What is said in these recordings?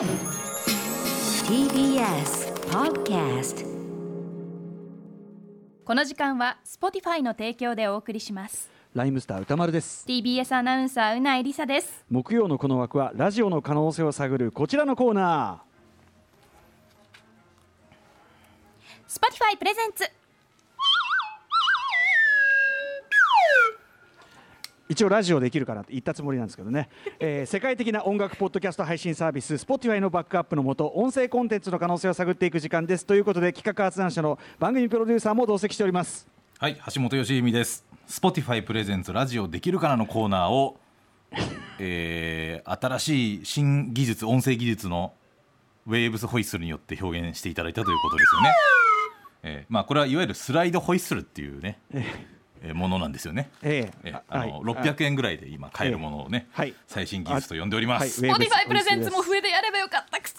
TBS Podcast この時間は Spotify の提供でお送りします。ライムスター歌丸です。TBS アナウンサーうないりさです。木曜のこの枠はラジオの可能性を探るこちらのコーナ Spotify プレゼンツ一応ラジオできるかなって言ったつもりなんですけどね、えー世界的な音楽ポッドキャスト配信サービス Spotify のバックアップのもと音声コンテンツの可能性を探っていく時間です。ということで企画発案者の番組プロデューサーも同席しております。はい、橋本義美です。Spotify プレゼンツラジオできるかなのコーナーを、えー新しい新技術、音声技術のウェーブスホイッスルによって表現していただいたということですよね。えーまあこれはいわゆるスライドホイッスルっていうね、えーものなんですよね。ええ。えあの600円ぐらいで今買えるものをね、はい。最新技術と呼んでおります。はい。ウェーブス Spotify プレゼンツも笛でやればよかったくそ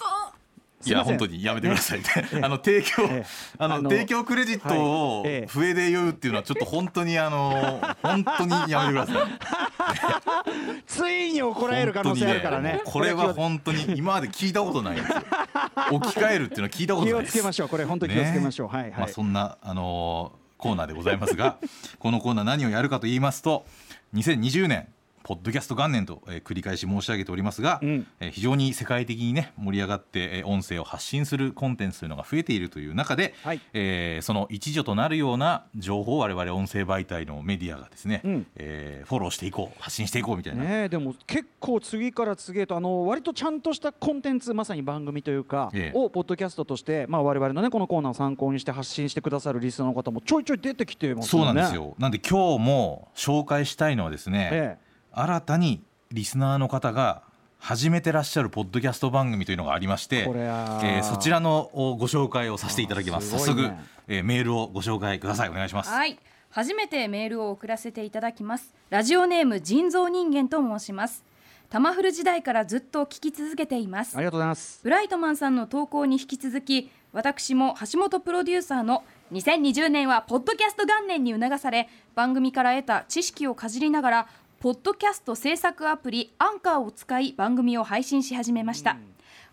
いや本当にやめてくださいって、あの提供、ええ。あの提供クレジットをはい。えで言うっていうのはちょっと本当にあの 本当にやめてください。ついに怒られる可能性あるからね。これは本当に今まで聞いたことないんですよ。置き換えるっていうのは聞いたこと気をないです。つけましょう。これ本当に気をつけましょう、はいはい、まあそんなあのーコーナーでございますが、このコーナー何をやるかと言いますと、2020年。ポッドキャスト元年と、えー繰り返し申し上げておりますが、うん。えー非常に世界的にね盛り上がって、えー音声を発信するコンテンツというのが増えているという中で、はい。えーその一助となるような情報を我々音声媒体のメディアがですね、うん。えーフォローしていこう発信していこうみたいな、ねえでも結構次から次へとあの割とちゃんとしたコンテンツまさに番組というか、ええ。をポッドキャストとして、まあ、我々のねこのコーナーを参考にして発信してくださるリスナーの方もちょいちょい出てきてますそうよね。なんですよ。なんで今日も紹介したいのはですね、え新たにリスナーの方が始めてらっしゃるポッドキャスト番組というのがありまして、えーそちらのおご紹介をさせていただきます。早速えーメールをご紹介ください。お願いします。はい初めてメールを送らせていただきますラジオネーム人造人間と申しますタマフル時代からずっと聞き続けていますえありがとうございます。ブライトマンさんの投稿に引き続き私も橋本プロデューサーの2020年はポッドキャスト元年に促され番組から得た知識をかじりながらポッドキャスト制作アプリアンカーを使い番組を配信し始めました、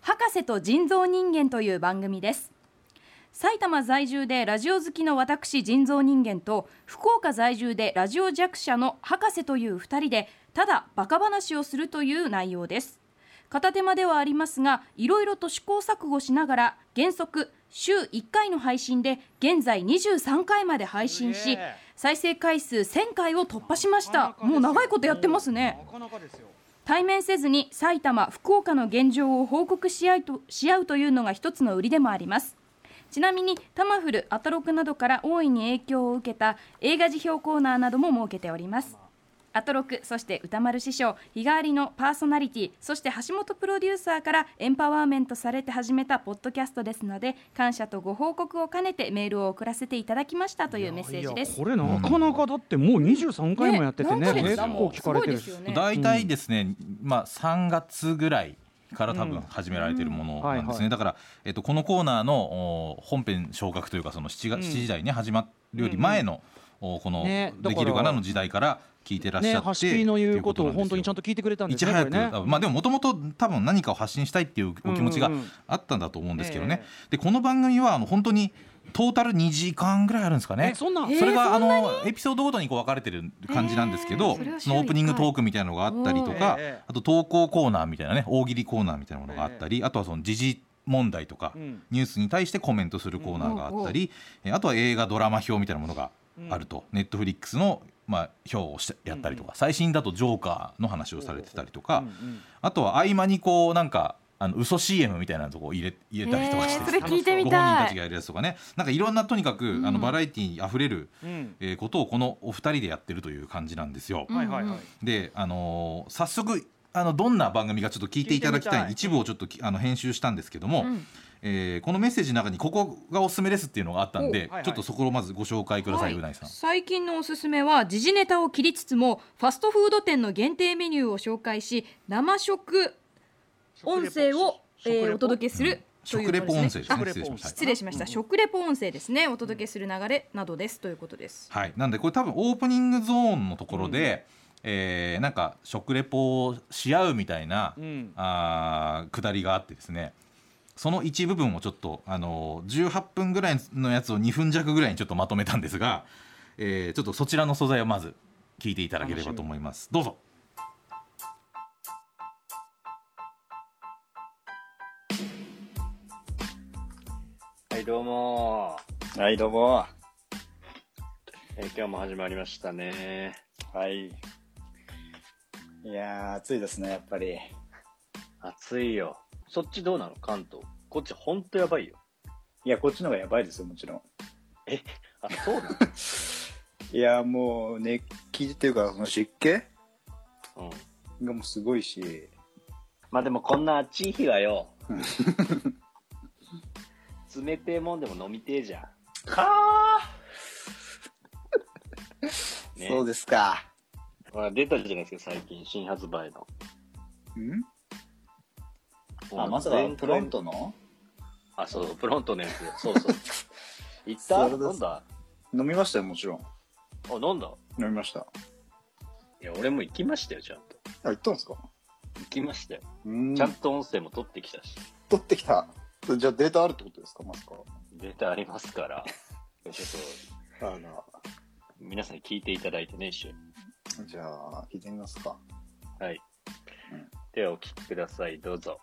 博士と人造人間という番組です。埼玉在住でラジオ好きの私人造人間と福岡在住でラジオ弱者の博士という2人でただバカ話をするという内容です。片手間ではありますがいろいろと試行錯誤しながら原則週1回の配信で現在23回まで配信し再生回数1000回を突破しました。もう長いことやってますね。対面せずに埼玉福岡の現状を報告し合うとし合うというのが一つの売りでもあります。ちなみにタマフルアトロクなどから大いに影響を受けた映画辞表コーナーなども設けておりますアトロクそして歌丸師匠日替わりのパーソナリティそして橋本プロデューサーからエンパワーメントされて始めたポッドキャストですので感謝とご報告を兼ねてメールを送らせていただきましたというメッセージです。いやこれなかなかだってもう23回もやっててねね結構聞かれてるすごいですよね。大体ですね、まあ3月ぐらいから多分始められているものなんですね、だから、えっと、このコーナーのお本編昇格というかその 7, 月7時台に始まるより前の、おこの、できるかな？の時代から聞いてらっしねゃって、ハシピの言うことを本当にちゃんとと聞いてくれたんですねいち早く、ねまあでももともと多分何かを発信したいっていうお気持ちがうんうんうんあったんだと思うんですけどね、えでこの番組はあの本当にトータル2時間ぐらいあるんですかね。えそんなえーそれがあのエピソードごとにこう分かれてる感じなんですけど、えーそのオープニングトークみたいなのがあったりとか、ええ。あと投稿コーナーみたいなね大喜利コーナーみたいなものがあったり、あとはその時事問題とか、うん。ニュースに対してコメントするコーナーがあったり、えあとは映画ドラマ表みたいなものがあると、ネットフリックスの、まあ、表をしてやったりとか、最新だとジョーカーの話をされてたりとか、あとは合間にこうなんかあの嘘 CM みたいなとこを入れ入れたりとかして、えーそれ聞いてみご本人たいたちがやるやつとかね。なんかいろんなとにかく、あのバラエティーにあふれる、うん。えーことをこのお二人でやってるという感じなんですよ。はいはいはい。で、あのー早速あのどんな番組かちょっと聞いていただきたい。一部をちょっときあの編集したんですけども、うんえーこのメッセージの中にここがおすすめですっていうのがあったんで、おはいはい。ちょっとそこをまずご紹介ください、うないさん。最近のおすすめは時事ネタを切りつつもファストフード店の限定メニューを紹介し生食音声を、えーお届けするう食レポ音声ですね。失礼しました。失礼しました、食レポ音声ですね。お届けする流れなどです。ということです。はい、なんでこれ多分オープニングゾーンのところで、えーなんか食レポをし合うみたいな、うん。あーくだりがあってですねその一部分をちょっと、あのー18分ぐらいのやつを2分弱ぐらいにちょっとまとめたんですが、えーちょっとそちらの素材をまず聞いていただければと思いますどうぞはい、どうもはい、どうも。えー今日も始まりましたね。はい。いやー、暑いですね、やっぱり。暑いよ。そっちどうなの？関東。こっちほんとやばいよ。いや、こっちの方がやばいですよ、もちろん。あ、そうなの？いや、もう、熱気っていうか、その湿気うん。がもうすごいし、まあでもこんな暑い日はようん。冷てえもんでも飲みてえじゃん。はねそうですか。ほら出たじゃないですか、最近、新発売の。ん？あ、まさか全、プロントの？あ、そう、プロントのやつ。そうそう。行った？飲んだ？飲みましたよ、もちろん。あ、飲んだ？飲みました。いや、俺も行きましたよ、ちゃんと。あ、行ったんですか？行きましたよ。ちゃんと音声も取ってきたし。取ってきた。じゃあデータあるってことですか、まさか。データありますから。ちょっと、あら。皆さんに聞いていただいてね、一緒に。じゃあ、聞いてみますか。はいうん。ではお聞きください、どうぞ。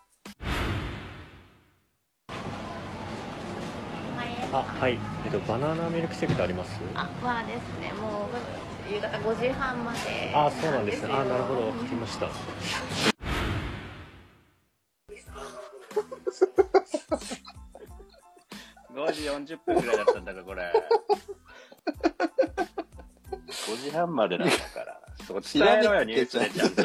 あ、はい。えっと、バナナミルクシェイクってあります？あ、まあですね、もう夕方5時半まで。あ、そうなんですね。あ、なるほど。うん聞きました。5時40分ぐらいだったんだから、これ。5時半までなんだから。そこ伝えろよ、ニュースでちゃんと。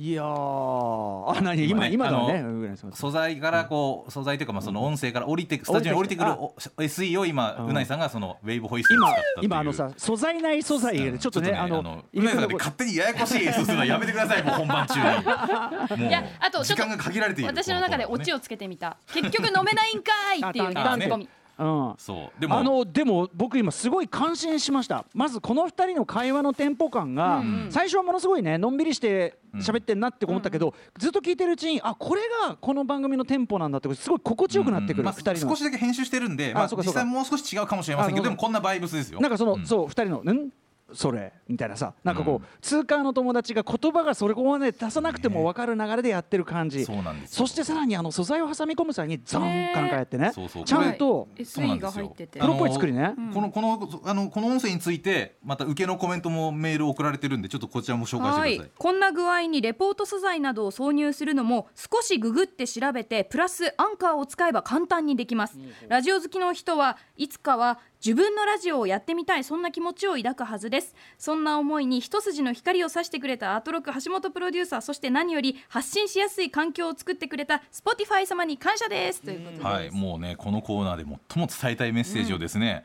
いやー。あ何？今今ね。今だね。あのうんぐらいです素材からこう素材というかまあその音声から降りてスタジオに降りてくるお SE を今うん。うないさんがそのウェイブホイッスルを使今ったっていう。今あのさ素材ない素材でちょっとねあのうないさんがね勝手にややこしい演出するのはやめてくださいもう 本番中に。もう。いやあと時間が限られている。私の中でオチをつけてみた。結局飲めないんかいっていうねあツッコミうん。そう。でも。あのでも僕今すごい感心しました。まずこの2人の会話のテンポ感が、最初はものすごいねのんびりして喋ってんなって思ったけど、ずっと聞いてるうちにあこれがこの番組のテンポなんだってすごい心地よくなってくる、まあ2人の。少しだけ編集してるんでまあ実あそうかそうか。際もう少し違うかもしれませんけどでもこんなバイブスですよ。なんかその、うん。そう2人の「ん？それ」みたいなさなんかこう、うん通貨の友達が言葉がそれこまで出さなくても分かる流れでやってる感じ、そうなんですよ。そしてさらにあの素材を挟み込む際にザンかなんかやってね。そうそう。ちゃんとそうな SE んですよ。が入っててプロっぽい作りね、うん。このこのあのこの音声についてまた受けのコメントもメール送られてるんでちょっとこちらも紹介してください。はい。こんな具合にレポート素材などを挿入するのも少しググって調べてプラスアンカーを使えば簡単にできます。ラジオ好きの人はいつかは自分のラジオをやってみたいそんな気持ちを抱くはずですです。そんな思いに一筋の光を差してくれたアートロック橋本プロデューサーそして何より発信しやすい環境を作ってくれた Spotify 様に感謝です。ということで。す、はい、もうねこのコーナーで最も伝えたいメッセージをですね、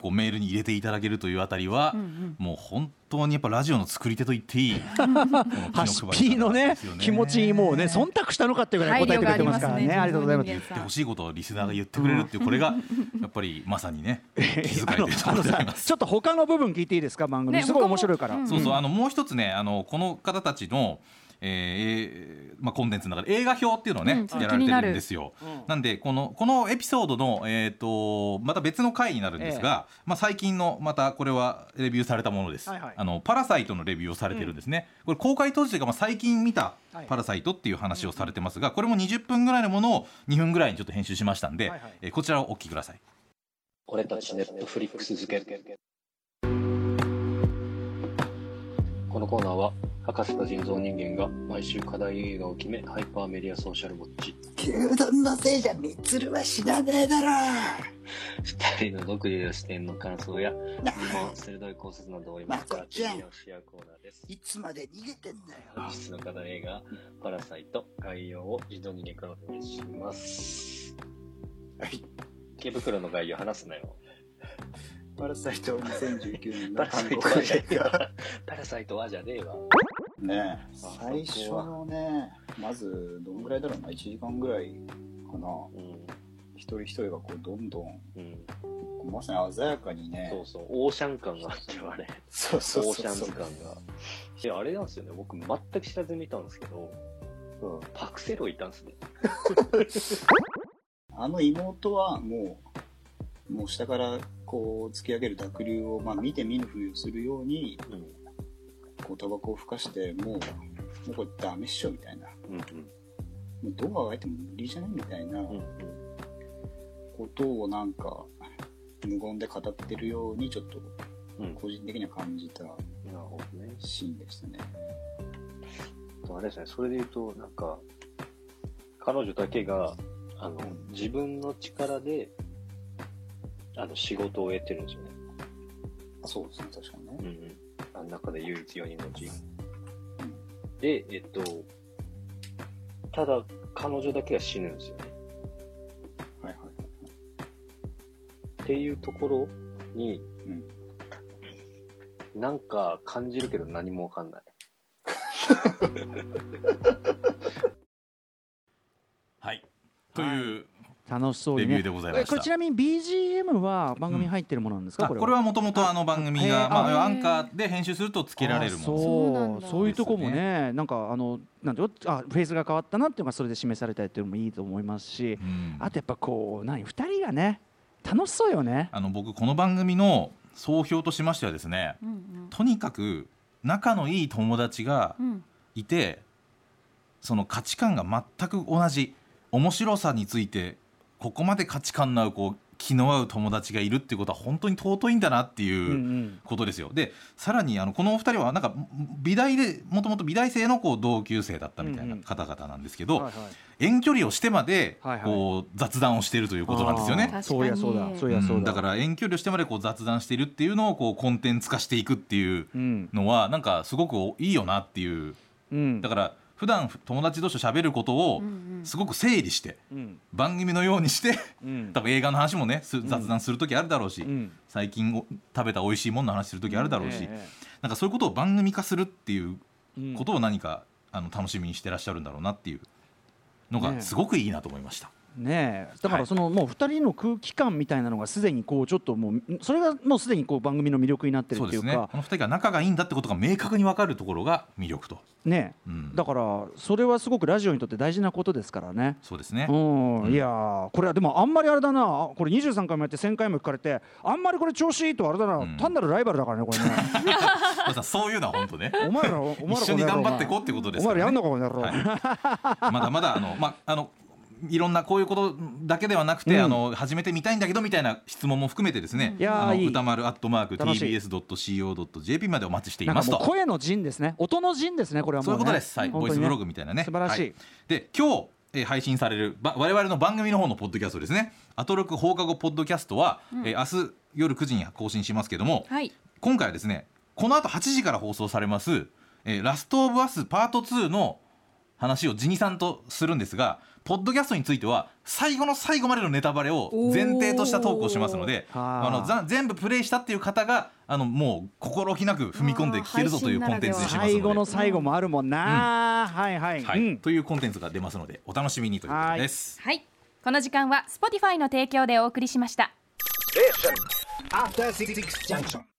こうメールに入れていただけるというあたりは、もう本当にやっぱラジオの作り手と言っていい。ハシピーのね。気持ちにもうね忖度したのかっていうぐらい答えてくれてますからね。ありがとうございます。言ってほしいことをリスナーが言ってくれるっていうこれが やっぱりまさにね気遣いあのというとこあのさろであります。ちょっと他の部分聞いていいですか番組、ねすごい面白いから、そうそうあのもう一つねあのこの方たちの、えーまあ、コンテンツの中で映画表っていうのをね、うんやられてるんですよ。うんなんでこのこのエピソードの、えー、とまた別の回になるんですが、まあ、最近のまたこれはレビューされたものです。はいはいあのパラサイトのレビューをされてるんですね。これ公開当時というか、まあ、最近見たはいパラサイトっていう話をされてますがこれも20分ぐらいのものを2分ぐらいにちょっと編集しましたんで、はいはいえーこちらをお聞きください。俺たちネットフリックス付け。このコーナーは、博士と人造人間が毎週課題映画を決め、ハイパーメディアソーシャルウォッチ。牛丼のせいじゃみつるは死なねえだろ二人の独自の視点の感想や、疑問、鋭い考察などを織り交ぜた議論し合うコーナーです。いつまで逃げてんだよ本日の課題映画、パラサイト、概要を自動人間からお願いします。はい。池袋の概要話すなよ。パラサイト2019年パの韓国映画。。パラサイトはじゃねえわ。ねあ最初のね、まず、どんぐらいだろうな、1時間ぐらいかな。うん。一人一人がこう、どんどん、うん。こまさに鮮やかにね。そうそう、オーシャン感があってあれ。そうそうオーシャンズ感が。で、あれなんですよね、僕全く知らずに見たんですけど、うん、パクセロイいたんですね。あの妹はもう、もう下からこう突き上げる濁流を、まあ、見て見ぬふりをするように、うん。こうタバコをふかして、もう、もうこれダメっしょみたいな。うんもうどうあがいても無理じゃないみたいなうん。うんことをなんか、無言で語ってるようにちょっとうん。うん。個人的には感じた。シーンでしたね。あれですね、それで言うと、なんか、彼女だけが、あの、自分の力で、あの、仕事を得てるんですよね。あそうですね、確かにね。うんうん。中で唯一4人のうち。で、えっと、ただ、彼女だけが死ぬんですよね。はいはい。っていうところに、うん。なんか感じるけど何もわかんない。はいという楽しそうにね。レビューでございました。えこれちなみに BGM は番組に入ってるものなんですか、あこれこれはもともとあの番組へが、ー。まあ、あアンカーで編集するとつけられるもの。あそう。そうなんだ。そういうとこもねなんかあのなんていうの？あフェーズが変わったなっていうのがそれで示されたりっていうのもいいと思いますしうん。あとやっぱこう何？2人がね楽しそうよね。あの僕この番組の総評としましてはですねうんとにかく仲のいい友達がうんうん。いてその価値観が全く同じ面白さについてここまで価値観の合うこう気の合う友達がいるっていうことは本当に尊いんだなってうんういうん。ことですよ。でさらにあのこのお二人はなんか美大でもともと美大生のこう同級生だったみたいな方々なんですけど、はいはい。遠距離をしてまでこう雑談をしているということなんですよね。そうやそうだそうやそうだ、うん。だから遠距離をしてまでこう雑談しているっていうのをこうコンテンツ化していくっていううんのはなんかすごくいいよなっていう。うん。だから普段友達同士と喋ることをすごく整理してうん。番組のようにしてうん。多分映画の話もねす雑談する時あるだろうし、うん。最近お食べた美味しいものの話する時あるだろうし、え。なんかそういうことを番組化するっていうことを何かあの楽しみにしてらっしゃるんだろうなっていうのねがすごくいいなと思いました。ねえ。だかはい。らそのもう2人の空気感みたいなのがすでにこうちょっともうそれがもうすでにこう番組の魅力になってるそうですね。っていうかこの二人が仲がいいんだってことが明確に分かるところが魅力と、ねうん。だからそれはすごくラジオにとって大事なことですからね。そうですね、うん、うん。いやーこれはでもあんまりあれだな。これ23回もやって1000回も聞かれてあんまりこれ調子いいとあれだな、うん。単なるライバルだからねこれね。そういうのは本当ね。お前らお前ら一緒に頑張っていこうってことですから、ね。お前らやんのかこの野郎、はい。まだまだあの、まあ、あのいろんなこういうことだけではなくて、うん。あの始めてみたいんだけどみたいな質問も含めてですね、あのいい。歌丸アットマーク tbs.co.jp までお待ちしていますと。声の陣ですね。音の陣ですねこれはもう、ね、そういうことです、はい、ね。ボイスブログみたいなね。素晴らしい。はで今日、えー配信されるば我々の番組の方のポッドキャストですね「アトロク放課後ポッドキャストは」えー明日夜9時に更新しますけども、はい。今回はですねこの後8時から放送されます「えーラストオブアスパート2」の話をジニさんとするんですがポッドキャストについては最後の最後までのネタバレを前提としたトークをしますのであ。のざ全部プレイしたっていう方があのもう心置きなく踏み込んで聞けるぞというコンテンツにしますので。最後の最後もあるもんな、はいはい、はい。うん。というコンテンツが出ますのでお楽しみにということです。はい。この時間は Spotify の提供でお送りしました。After Six Junction.